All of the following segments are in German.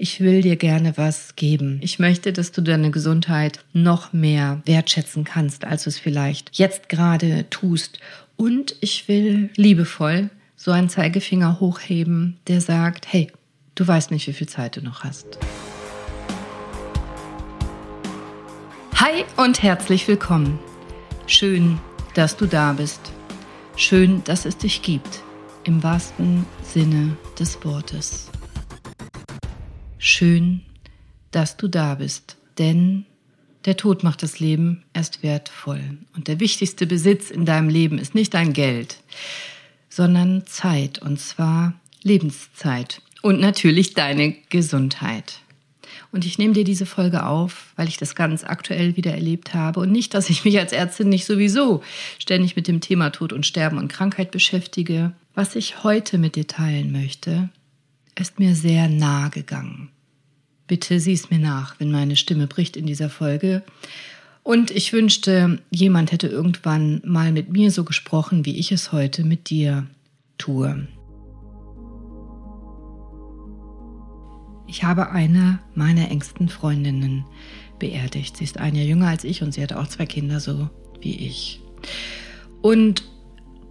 Ich will dir gerne was geben. Ich möchte, dass du deine Gesundheit noch mehr wertschätzen kannst, als du es vielleicht jetzt gerade tust. Und ich will liebevoll so einen Zeigefinger hochheben, der sagt, hey, du weißt nicht, wie viel Zeit du noch hast. Hi und herzlich willkommen. Schön, dass du da bist. Schön, dass es dich gibt. Im wahrsten Sinne des Wortes. Schön, dass du da bist, denn der Tod macht das Leben erst wertvoll. Und der wichtigste Besitz in deinem Leben ist nicht dein Geld, sondern Zeit, und zwar Lebenszeit und natürlich deine Gesundheit. Und ich nehme dir diese Folge auf, weil ich das ganz aktuell wieder erlebt habe. Und nicht, dass ich mich als Ärztin nicht sowieso ständig mit dem Thema Tod und Sterben und Krankheit beschäftige. Was ich heute mit dir teilen möchte, ist mir sehr nahe gegangen. Bitte sieh es mir nach, wenn meine Stimme bricht in dieser Folge. Und ich wünschte, jemand hätte irgendwann mal mit mir so gesprochen, wie ich es heute mit dir tue. Ich habe eine meiner engsten Freundinnen beerdigt. Sie ist ein Jahr jünger als ich und sie hat auch zwei Kinder, so wie ich. Und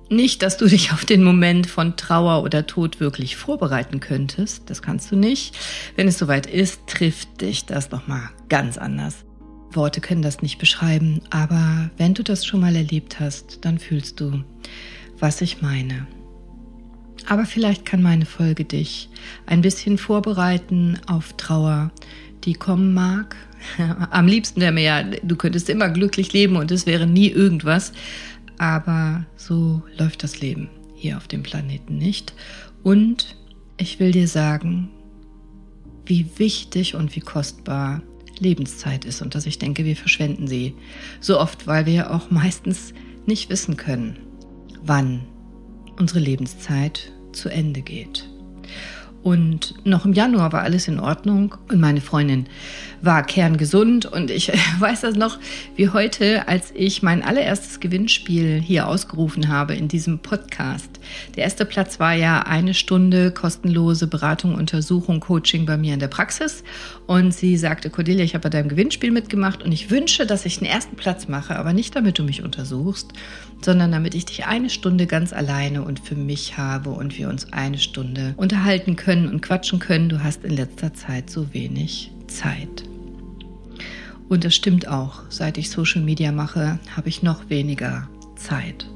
nicht, dass du dich auf den Moment von Trauer oder Tod wirklich vorbereiten könntest. Das kannst du nicht. Wenn es soweit ist, trifft dich das nochmal ganz anders. Worte können das nicht beschreiben, aber wenn du das schon mal erlebt hast, dann fühlst du, was ich meine. Aber vielleicht kann meine Folge dich ein bisschen vorbereiten auf Trauer, die kommen mag. Am liebsten wäre mir ja, du könntest immer glücklich leben und es wäre nie irgendwas. Aber so läuft das Leben hier auf dem Planeten nicht. Und ich will dir sagen, wie wichtig und wie kostbar Lebenszeit ist und dass ich denke, wir verschwenden sie so oft, weil wir auch meistens nicht wissen können, wann unsere Lebenszeit zu Ende geht. Und noch im Januar war alles in Ordnung und meine Freundin war kerngesund. Und ich weiß das noch wie heute, als ich mein allererstes Gewinnspiel hier ausgerufen habe in diesem Podcast. Der erste Platz war ja eine Stunde kostenlose Beratung, Untersuchung, Coaching bei mir in der Praxis. Und sie sagte, Cordelia, ich habe bei deinem Gewinnspiel mitgemacht und ich wünsche, dass ich den ersten Platz mache, aber nicht damit du mich untersuchst, sondern damit ich dich eine Stunde ganz alleine und für mich habe und wir uns eine Stunde unterhalten können und quatschen können. Du hast in letzter Zeit so wenig Zeit. Und das stimmt auch. Seit ich Social Media mache, habe ich noch weniger Zeit.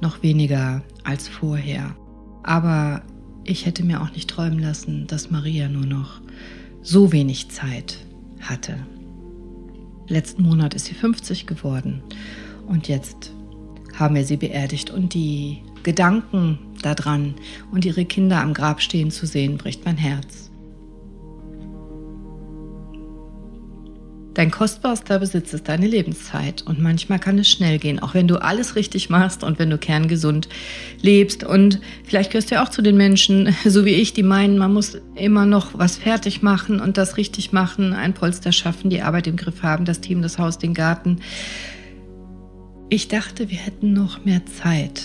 Noch weniger als vorher. Aber ich hätte mir auch nicht träumen lassen, dass Maria nur noch so wenig Zeit hatte. Letzten Monat ist sie 50 geworden und jetzt haben wir sie beerdigt und die Gedanken daran und ihre Kinder am Grab stehen zu sehen, bricht mein Herz. Dein kostbarster Besitz ist deine Lebenszeit und manchmal kann es schnell gehen, auch wenn du alles richtig machst und wenn du kerngesund lebst. Und vielleicht gehörst du ja auch zu den Menschen, so wie ich, die meinen, man muss immer noch was fertig machen und das richtig machen, ein Polster schaffen, die Arbeit im Griff haben, das Team, das Haus, den Garten. Ich dachte, wir hätten noch mehr Zeit,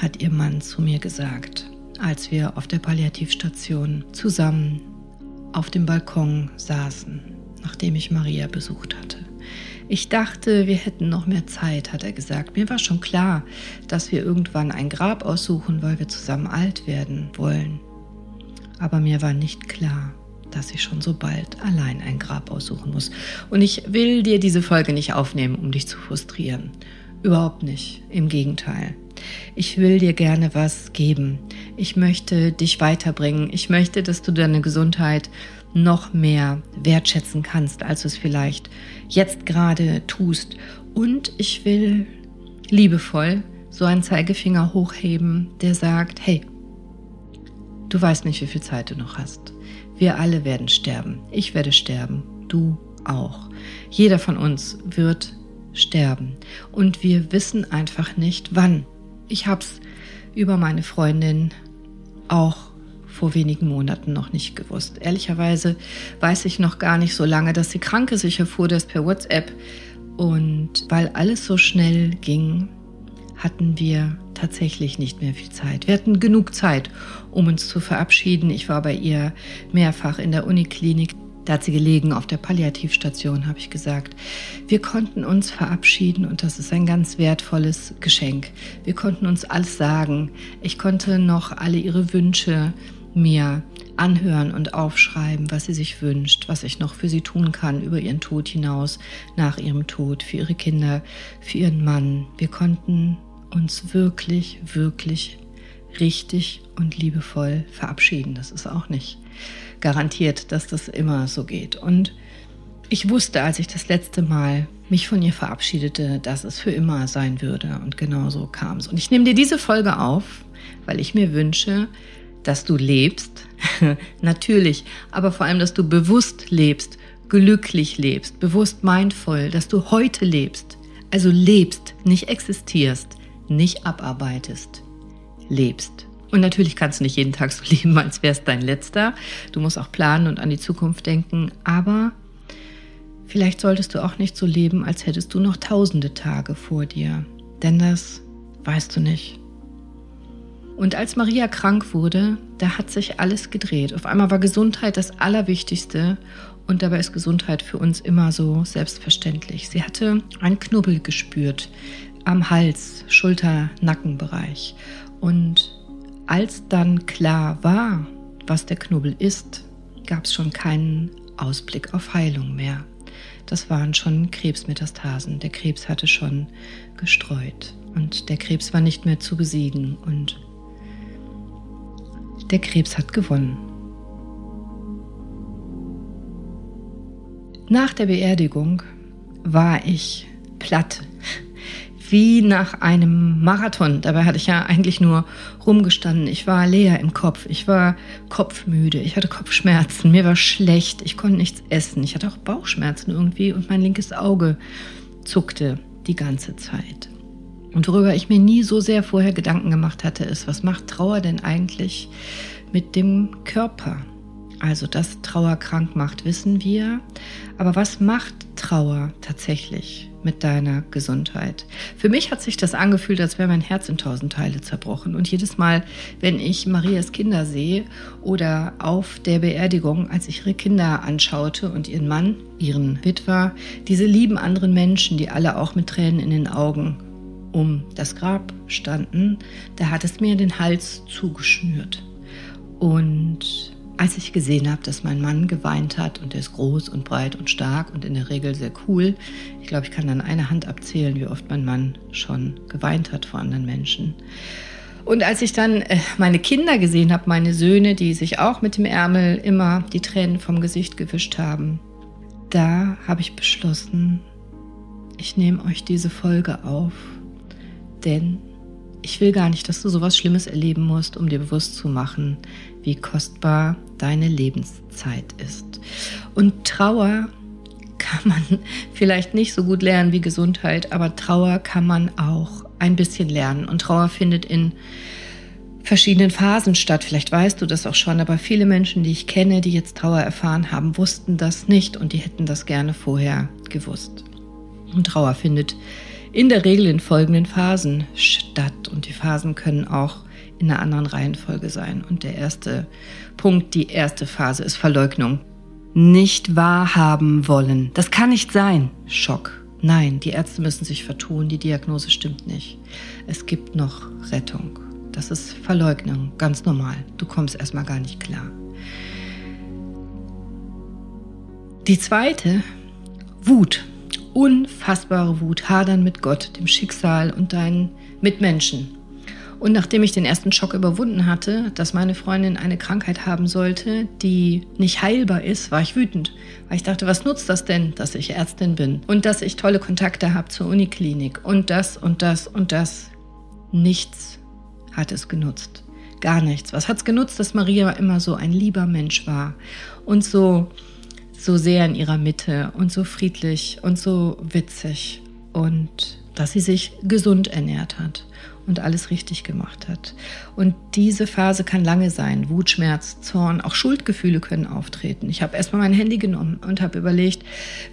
hat ihr Mann zu mir gesagt, als wir auf der Palliativstation zusammen auf dem Balkon saßen nachdem ich Maria besucht hatte. Ich dachte, wir hätten noch mehr Zeit, hat er gesagt. Mir war schon klar, dass wir irgendwann ein Grab aussuchen, weil wir zusammen alt werden wollen. Aber mir war nicht klar, dass ich schon so bald allein ein Grab aussuchen muss. Und ich will dir diese Folge nicht aufnehmen, um dich zu frustrieren. Überhaupt nicht. Im Gegenteil. Ich will dir gerne was geben. Ich möchte dich weiterbringen. Ich möchte, dass du deine Gesundheit noch mehr wertschätzen kannst, als du es vielleicht jetzt gerade tust. Und ich will liebevoll so einen Zeigefinger hochheben, der sagt, hey, du weißt nicht, wie viel Zeit du noch hast. Wir alle werden sterben. Ich werde sterben. Du auch. Jeder von uns wird sterben. Und wir wissen einfach nicht, wann. Ich habe es über meine Freundin auch vor wenigen Monaten noch nicht gewusst. Ehrlicherweise weiß ich noch gar nicht so lange, dass sie krank ist. Ich erfuhr das per WhatsApp. Und weil alles so schnell ging, hatten wir tatsächlich nicht mehr viel Zeit. Wir hatten genug Zeit, um uns zu verabschieden. Ich war bei ihr mehrfach in der Uniklinik. Da hat sie gelegen auf der Palliativstation, habe ich gesagt. Wir konnten uns verabschieden und das ist ein ganz wertvolles Geschenk. Wir konnten uns alles sagen. Ich konnte noch alle ihre Wünsche mir anhören und aufschreiben, was sie sich wünscht, was ich noch für sie tun kann über ihren Tod hinaus, nach ihrem Tod, für ihre Kinder, für ihren Mann. Wir konnten uns wirklich, wirklich richtig und liebevoll verabschieden. Das ist auch nicht garantiert, dass das immer so geht. Und ich wusste, als ich das letzte Mal mich von ihr verabschiedete, dass es für immer sein würde. Und genau so kam es. Und ich nehme dir diese Folge auf, weil ich mir wünsche, dass du lebst, natürlich, aber vor allem, dass du bewusst lebst, glücklich lebst, bewusst mindvoll, dass du heute lebst. Also lebst, nicht existierst, nicht abarbeitest, lebst. Und natürlich kannst du nicht jeden Tag so leben, als wäre es dein letzter. Du musst auch planen und an die Zukunft denken. Aber vielleicht solltest du auch nicht so leben, als hättest du noch tausende Tage vor dir. Denn das weißt du nicht. Und als Maria krank wurde, da hat sich alles gedreht. Auf einmal war Gesundheit das Allerwichtigste und dabei ist Gesundheit für uns immer so selbstverständlich. Sie hatte einen Knubbel gespürt am Hals, Schulter, Nackenbereich. Und als dann klar war, was der Knubbel ist, gab es schon keinen Ausblick auf Heilung mehr. Das waren schon Krebsmetastasen. Der Krebs hatte schon gestreut und der Krebs war nicht mehr zu besiegen und der Krebs hat gewonnen. Nach der Beerdigung war ich platt wie nach einem Marathon. Dabei hatte ich ja eigentlich nur rumgestanden. Ich war leer im Kopf. Ich war kopfmüde. Ich hatte Kopfschmerzen. Mir war schlecht. Ich konnte nichts essen. Ich hatte auch Bauchschmerzen irgendwie und mein linkes Auge zuckte die ganze Zeit. Und worüber ich mir nie so sehr vorher Gedanken gemacht hatte, ist, was macht Trauer denn eigentlich mit dem Körper? Also, dass Trauer krank macht, wissen wir. Aber was macht Trauer tatsächlich mit deiner Gesundheit? Für mich hat sich das angefühlt, als wäre mein Herz in tausend Teile zerbrochen. Und jedes Mal, wenn ich Marias Kinder sehe oder auf der Beerdigung, als ich ihre Kinder anschaute und ihren Mann, ihren Witwer, diese lieben anderen Menschen, die alle auch mit Tränen in den Augen um das Grab standen, da hat es mir den Hals zugeschnürt. Und als ich gesehen habe, dass mein Mann geweint hat und er ist groß und breit und stark und in der Regel sehr cool, ich glaube, ich kann an einer Hand abzählen, wie oft mein Mann schon geweint hat vor anderen Menschen. Und als ich dann äh, meine Kinder gesehen habe, meine Söhne, die sich auch mit dem Ärmel immer die Tränen vom Gesicht gewischt haben, da habe ich beschlossen, ich nehme euch diese Folge auf, denn ich will gar nicht, dass du sowas Schlimmes erleben musst, um dir bewusst zu machen, wie kostbar deine Lebenszeit ist. Und Trauer kann man vielleicht nicht so gut lernen wie Gesundheit, aber Trauer kann man auch ein bisschen lernen. Und Trauer findet in verschiedenen Phasen statt. Vielleicht weißt du das auch schon, aber viele Menschen, die ich kenne, die jetzt Trauer erfahren haben, wussten das nicht und die hätten das gerne vorher gewusst. Und Trauer findet in der Regel in folgenden Phasen statt und die Phasen können auch in einer anderen Reihenfolge sein. Und der erste Punkt, die erste Phase ist Verleugnung. Nicht wahrhaben wollen. Das kann nicht sein. Schock. Nein, die Ärzte müssen sich vertun, die Diagnose stimmt nicht. Es gibt noch Rettung. Das ist Verleugnung, ganz normal. Du kommst erstmal gar nicht klar. Die zweite, Wut. Unfassbare Wut, hadern mit Gott, dem Schicksal und deinen Mitmenschen. Und nachdem ich den ersten Schock überwunden hatte, dass meine Freundin eine Krankheit haben sollte, die nicht heilbar ist, war ich wütend. Weil ich dachte, was nutzt das denn, dass ich Ärztin bin und dass ich tolle Kontakte habe zur Uniklinik und das und das und das. Nichts hat es genutzt. Gar nichts. Was hat es genutzt, dass Maria immer so ein lieber Mensch war und so, so sehr in ihrer Mitte und so friedlich und so witzig und dass sie sich gesund ernährt hat und alles richtig gemacht hat. Und diese Phase kann lange sein. Wut, Schmerz, Zorn, auch Schuldgefühle können auftreten. Ich habe erstmal mein Handy genommen und habe überlegt,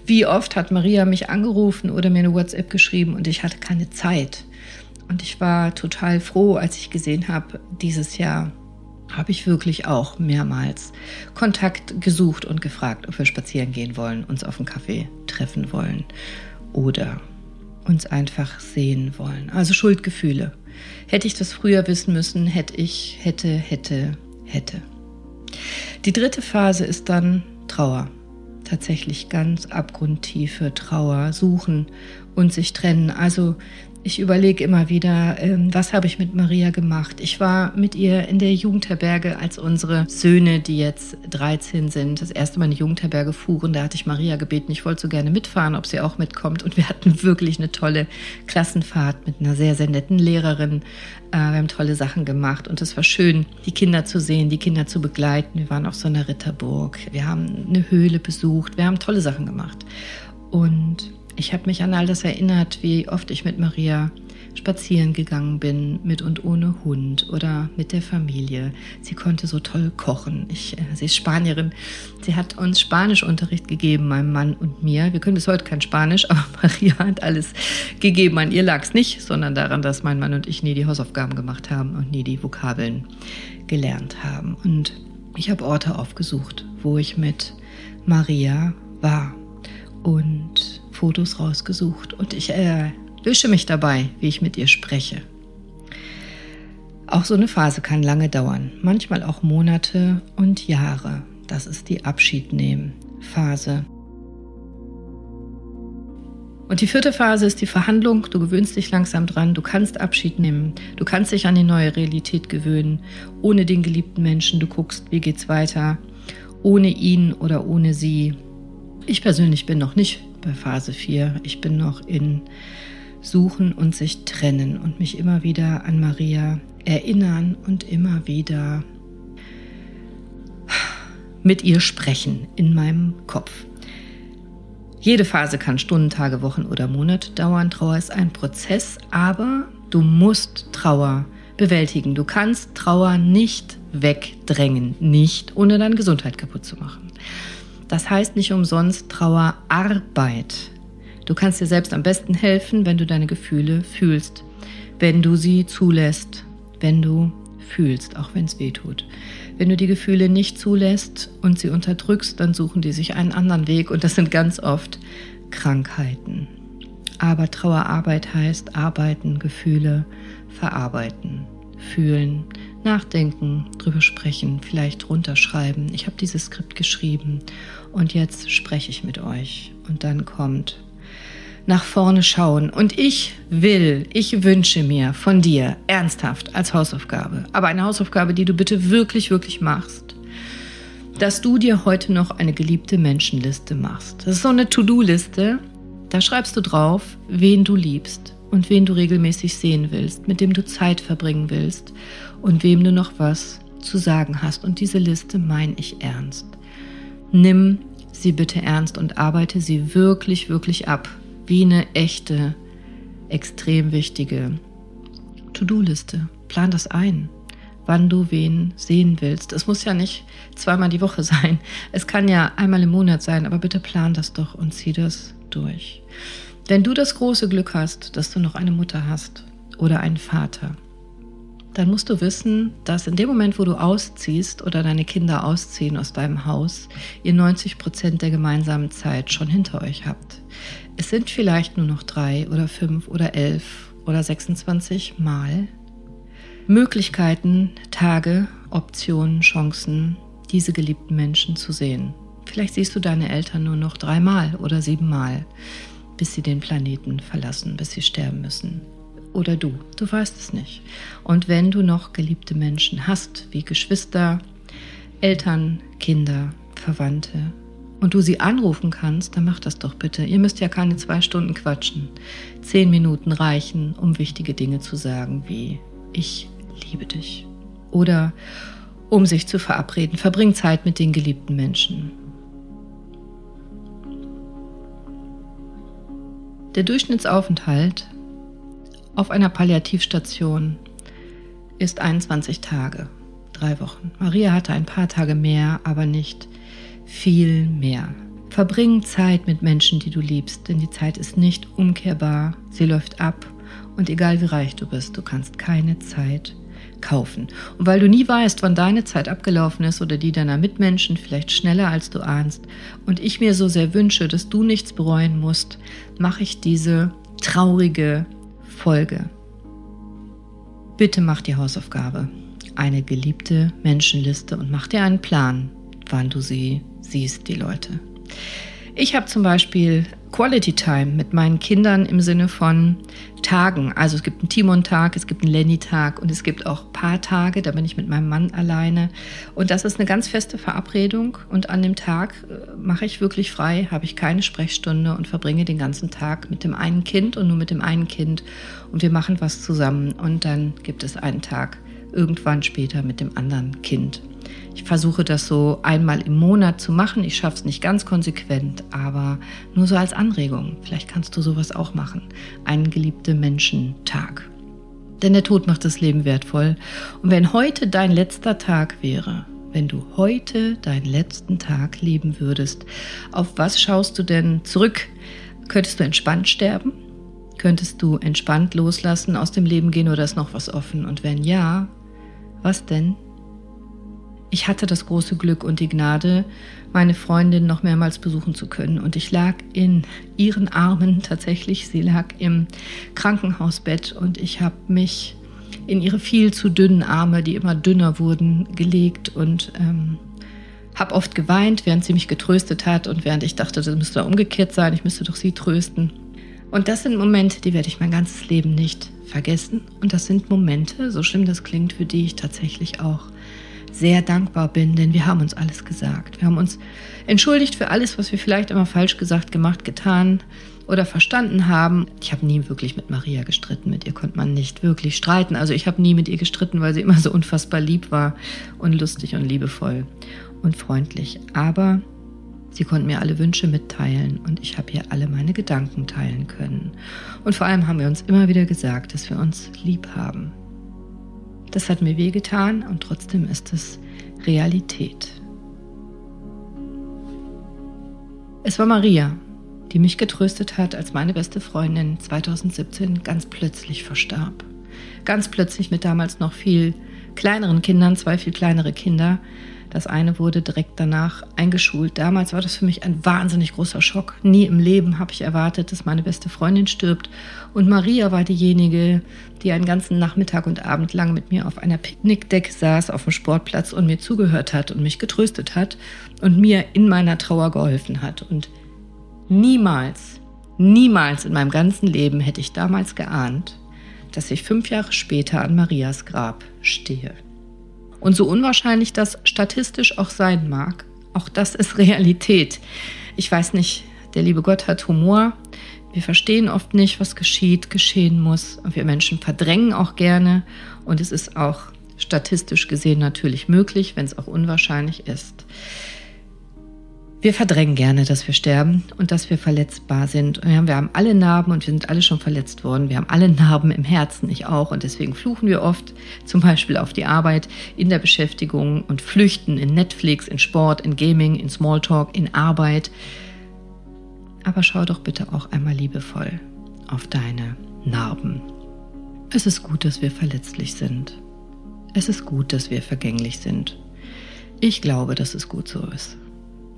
wie oft hat Maria mich angerufen oder mir eine WhatsApp geschrieben und ich hatte keine Zeit. Und ich war total froh, als ich gesehen habe, dieses Jahr habe ich wirklich auch mehrmals Kontakt gesucht und gefragt, ob wir spazieren gehen wollen, uns auf einen Kaffee treffen wollen oder uns einfach sehen wollen. Also Schuldgefühle. Hätte ich das früher wissen müssen, hätte ich, hätte, hätte, hätte. Die dritte Phase ist dann Trauer. Tatsächlich ganz abgrundtiefe Trauer, suchen und sich trennen. Also ich überlege immer wieder, ähm, was habe ich mit Maria gemacht? Ich war mit ihr in der Jugendherberge, als unsere Söhne, die jetzt 13 sind, das erste Mal in die Jugendherberge fuhren. Da hatte ich Maria gebeten, ich wollte so gerne mitfahren, ob sie auch mitkommt. Und wir hatten wirklich eine tolle Klassenfahrt mit einer sehr, sehr netten Lehrerin. Äh, wir haben tolle Sachen gemacht und es war schön, die Kinder zu sehen, die Kinder zu begleiten. Wir waren auf so einer Ritterburg. Wir haben eine Höhle besucht. Wir haben tolle Sachen gemacht. Und ich habe mich an all das erinnert, wie oft ich mit Maria spazieren gegangen bin, mit und ohne Hund oder mit der Familie. Sie konnte so toll kochen. Ich, äh, sie ist Spanierin. Sie hat uns Spanischunterricht gegeben, meinem Mann und mir. Wir können bis heute kein Spanisch, aber Maria hat alles gegeben. An ihr lag es nicht, sondern daran, dass mein Mann und ich nie die Hausaufgaben gemacht haben und nie die Vokabeln gelernt haben. Und ich habe Orte aufgesucht, wo ich mit Maria war. Und Fotos rausgesucht und ich erwische mich dabei, wie ich mit ihr spreche. Auch so eine Phase kann lange dauern, manchmal auch Monate und Jahre. Das ist die Abschiednehmen-Phase. Und die vierte Phase ist die Verhandlung. Du gewöhnst dich langsam dran, du kannst Abschied nehmen, du kannst dich an die neue Realität gewöhnen, ohne den geliebten Menschen. Du guckst, wie geht's weiter, ohne ihn oder ohne sie. Ich persönlich bin noch nicht bei Phase 4. Ich bin noch in Suchen und sich trennen und mich immer wieder an Maria erinnern und immer wieder mit ihr sprechen in meinem Kopf. Jede Phase kann Stunden, Tage, Wochen oder Monate dauern. Trauer ist ein Prozess, aber du musst Trauer bewältigen. Du kannst Trauer nicht wegdrängen, nicht ohne deine Gesundheit kaputt zu machen. Das heißt nicht umsonst Trauerarbeit. Du kannst dir selbst am besten helfen, wenn du deine Gefühle fühlst, wenn du sie zulässt, wenn du fühlst, auch wenn es weh tut. Wenn du die Gefühle nicht zulässt und sie unterdrückst, dann suchen die sich einen anderen Weg und das sind ganz oft Krankheiten. Aber Trauerarbeit heißt arbeiten, Gefühle verarbeiten, fühlen, nachdenken, drüber sprechen, vielleicht runterschreiben. Ich habe dieses Skript geschrieben und jetzt spreche ich mit euch. Und dann kommt nach vorne schauen. Und ich will, ich wünsche mir von dir ernsthaft als Hausaufgabe, aber eine Hausaufgabe, die du bitte wirklich, wirklich machst, dass du dir heute noch eine geliebte Menschenliste machst. Das ist so eine To-Do-Liste. Da schreibst du drauf, wen du liebst und wen du regelmäßig sehen willst, mit dem du Zeit verbringen willst und wem du noch was zu sagen hast. Und diese Liste meine ich ernst. Nimm sie bitte ernst und arbeite sie wirklich, wirklich ab, wie eine echte, extrem wichtige To-Do-Liste. Plan das ein, wann du wen sehen willst. Es muss ja nicht zweimal die Woche sein. Es kann ja einmal im Monat sein, aber bitte plan das doch und zieh das durch. Wenn du das große Glück hast, dass du noch eine Mutter hast oder einen Vater, dann musst du wissen, dass in dem Moment, wo du ausziehst oder deine Kinder ausziehen aus deinem Haus, ihr 90 Prozent der gemeinsamen Zeit schon hinter euch habt. Es sind vielleicht nur noch drei oder fünf oder elf oder 26 Mal Möglichkeiten, Tage, Optionen, Chancen, diese geliebten Menschen zu sehen. Vielleicht siehst du deine Eltern nur noch dreimal oder siebenmal, bis sie den Planeten verlassen, bis sie sterben müssen oder du. Du weißt es nicht. Und wenn du noch geliebte Menschen hast, wie Geschwister, Eltern, Kinder, Verwandte, und du sie anrufen kannst, dann mach das doch bitte. Ihr müsst ja keine zwei Stunden quatschen. Zehn Minuten reichen, um wichtige Dinge zu sagen, wie ich liebe dich. Oder um sich zu verabreden. Verbring Zeit mit den geliebten Menschen. Der Durchschnittsaufenthalt auf einer Palliativstation ist 21 Tage, drei Wochen. Maria hatte ein paar Tage mehr, aber nicht viel mehr. Verbring Zeit mit Menschen, die du liebst, denn die Zeit ist nicht umkehrbar, sie läuft ab Und egal wie reich du bist, du kannst keine Zeit kaufen. Und weil du nie weißt, wann deine Zeit abgelaufen ist oder die deiner Mitmenschen, vielleicht schneller als du ahnst, und ich mir so sehr wünsche, dass du nichts bereuen musst, mache ich diese traurige Folge. Bitte mach die Hausaufgabe, eine geliebte Menschenliste und mach dir einen Plan, wann du sie siehst, die Leute. Ich habe zum Beispiel Quality Time mit meinen Kindern im Sinne von Tagen. Also es gibt einen Timon-Tag, es gibt einen Lenny-Tag und es gibt auch Paartage, da bin ich mit meinem Mann alleine. Und das ist eine ganz feste Verabredung. Und an dem Tag äh, mache ich wirklich frei, habe ich keine Sprechstunde und verbringe den ganzen Tag mit dem einen Kind und nur mit dem einen Kind. Und wir machen was zusammen. Und dann gibt es einen Tag irgendwann später mit dem anderen Kind. Ich versuche das so einmal im Monat zu machen. Ich schaffe es nicht ganz konsequent, aber nur so als Anregung. Vielleicht kannst du sowas auch machen. Einen geliebte Menschen-Tag. Denn der Tod macht das Leben wertvoll. Und wenn heute dein letzter Tag wäre, wenn du heute deinen letzten Tag leben würdest, auf was schaust du denn zurück? Könntest du entspannt sterben? Könntest du entspannt loslassen, aus dem Leben gehen oder ist noch was offen? Und wenn ja, was denn? Ich hatte das große Glück und die Gnade, meine Freundin noch mehrmals besuchen zu können. Und ich lag in ihren Armen tatsächlich. Sie lag im Krankenhausbett und ich habe mich in ihre viel zu dünnen Arme, die immer dünner wurden, gelegt und ähm, habe oft geweint, während sie mich getröstet hat und während ich dachte, das müsste umgekehrt sein, ich müsste doch sie trösten. Und das sind Momente, die werde ich mein ganzes Leben nicht vergessen. Und das sind Momente, so schlimm das klingt, für die ich tatsächlich auch sehr dankbar bin, denn wir haben uns alles gesagt. Wir haben uns entschuldigt für alles, was wir vielleicht immer falsch gesagt, gemacht, getan oder verstanden haben. Ich habe nie wirklich mit Maria gestritten. Mit ihr konnte man nicht wirklich streiten. Also ich habe nie mit ihr gestritten, weil sie immer so unfassbar lieb war und lustig und liebevoll und freundlich. Aber sie konnte mir alle Wünsche mitteilen und ich habe ihr alle meine Gedanken teilen können. Und vor allem haben wir uns immer wieder gesagt, dass wir uns lieb haben. Das hat mir wehgetan und trotzdem ist es Realität. Es war Maria, die mich getröstet hat, als meine beste Freundin 2017 ganz plötzlich verstarb. Ganz plötzlich mit damals noch viel kleineren Kindern, zwei viel kleinere Kinder, das eine wurde direkt danach eingeschult. Damals war das für mich ein wahnsinnig großer Schock. Nie im Leben habe ich erwartet, dass meine beste Freundin stirbt. Und Maria war diejenige, die einen ganzen Nachmittag und Abend lang mit mir auf einer Picknickdecke saß auf dem Sportplatz und mir zugehört hat und mich getröstet hat und mir in meiner Trauer geholfen hat. Und niemals, niemals in meinem ganzen Leben hätte ich damals geahnt, dass ich fünf Jahre später an Marias Grab stehe. Und so unwahrscheinlich das statistisch auch sein mag, auch das ist Realität. Ich weiß nicht, der liebe Gott hat Humor. Wir verstehen oft nicht, was geschieht, geschehen muss. Und wir Menschen verdrängen auch gerne. Und es ist auch statistisch gesehen natürlich möglich, wenn es auch unwahrscheinlich ist. Wir verdrängen gerne, dass wir sterben und dass wir verletzbar sind. Wir haben alle Narben und wir sind alle schon verletzt worden. Wir haben alle Narben im Herzen, ich auch. Und deswegen fluchen wir oft, zum Beispiel auf die Arbeit, in der Beschäftigung und flüchten in Netflix, in Sport, in Gaming, in Smalltalk, in Arbeit. Aber schau doch bitte auch einmal liebevoll auf deine Narben. Es ist gut, dass wir verletzlich sind. Es ist gut, dass wir vergänglich sind. Ich glaube, dass es gut so ist.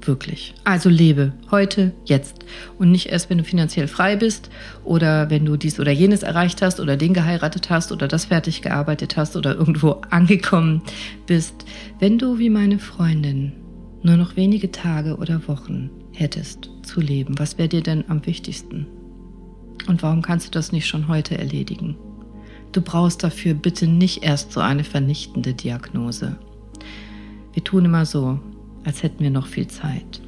Wirklich. Also lebe heute, jetzt. Und nicht erst, wenn du finanziell frei bist oder wenn du dies oder jenes erreicht hast oder den geheiratet hast oder das fertig gearbeitet hast oder irgendwo angekommen bist. Wenn du wie meine Freundin nur noch wenige Tage oder Wochen hättest zu leben, was wäre dir denn am wichtigsten? Und warum kannst du das nicht schon heute erledigen? Du brauchst dafür bitte nicht erst so eine vernichtende Diagnose. Wir tun immer so, als hätten wir noch viel Zeit.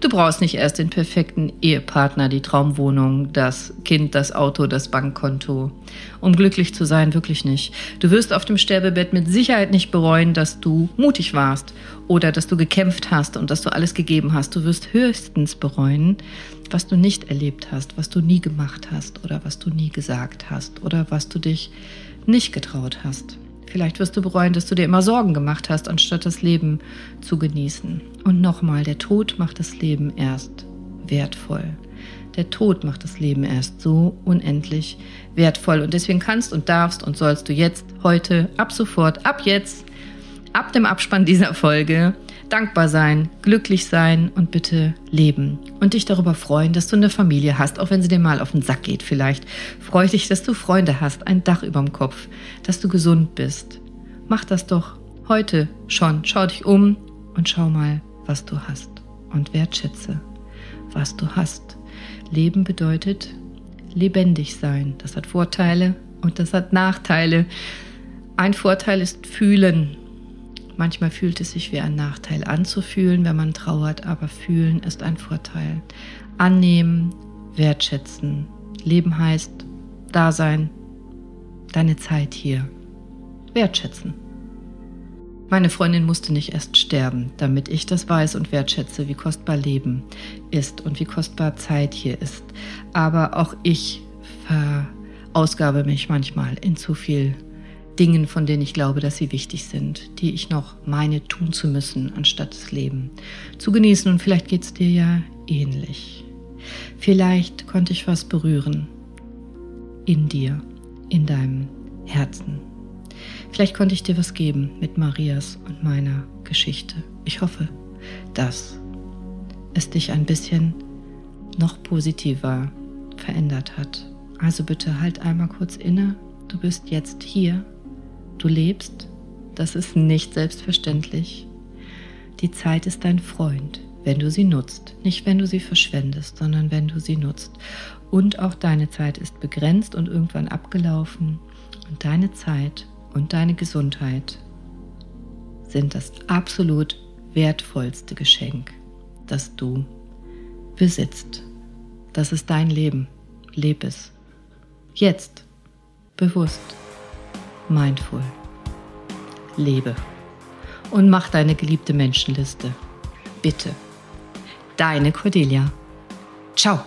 Du brauchst nicht erst den perfekten Ehepartner, die Traumwohnung, das Kind, das Auto, das Bankkonto. Um glücklich zu sein, wirklich nicht. Du wirst auf dem Sterbebett mit Sicherheit nicht bereuen, dass du mutig warst oder dass du gekämpft hast und dass du alles gegeben hast. Du wirst höchstens bereuen, was du nicht erlebt hast, was du nie gemacht hast oder was du nie gesagt hast oder was du dich nicht getraut hast. Vielleicht wirst du bereuen, dass du dir immer Sorgen gemacht hast, anstatt das Leben zu genießen. Und nochmal, der Tod macht das Leben erst wertvoll. Der Tod macht das Leben erst so unendlich wertvoll. Und deswegen kannst und darfst und sollst du jetzt, heute, ab sofort, ab jetzt, ab dem Abspann dieser Folge dankbar sein, glücklich sein und bitte leben. Und dich darüber freuen, dass du eine Familie hast, auch wenn sie dir mal auf den Sack geht vielleicht. Freu dich, dass du Freunde hast, ein Dach über dem Kopf, dass du gesund bist. Mach das doch heute schon. Schau dich um und schau mal, was du hast. Und wertschätze, was du hast. Leben bedeutet lebendig sein. Das hat Vorteile und das hat Nachteile. Ein Vorteil ist fühlen. Manchmal fühlt es sich wie ein Nachteil anzufühlen, wenn man trauert, aber fühlen ist ein Vorteil. Annehmen, wertschätzen. Leben heißt Dasein, deine Zeit hier. Wertschätzen. Meine Freundin musste nicht erst sterben, damit ich das weiß und wertschätze, wie kostbar Leben ist und wie kostbar Zeit hier ist. Aber auch ich verausgabe mich manchmal in zu viel Dingen, von denen ich glaube, dass sie wichtig sind, die ich noch meine tun zu müssen, anstatt das Leben zu genießen. Und vielleicht geht es dir ja ähnlich. Vielleicht konnte ich was berühren in dir, in deinem Herzen. Vielleicht konnte ich dir was geben mit Marias und meiner Geschichte. Ich hoffe, dass es dich ein bisschen noch positiver verändert hat. Also bitte halt einmal kurz inne. Du bist jetzt hier. Du lebst. Das ist nicht selbstverständlich. Die Zeit ist dein Freund, wenn du sie nutzt. Nicht wenn du sie verschwendest, sondern wenn du sie nutzt. Und auch deine Zeit ist begrenzt und irgendwann abgelaufen. Und deine Zeit und deine Gesundheit sind das absolut wertvollste Geschenk, das du besitzt. Das ist dein Leben. Leb es. Jetzt. Bewusst. Mindful. Lebe. Und mach deine geliebte Menschenliste. Bitte. Deine Cordelia. Ciao.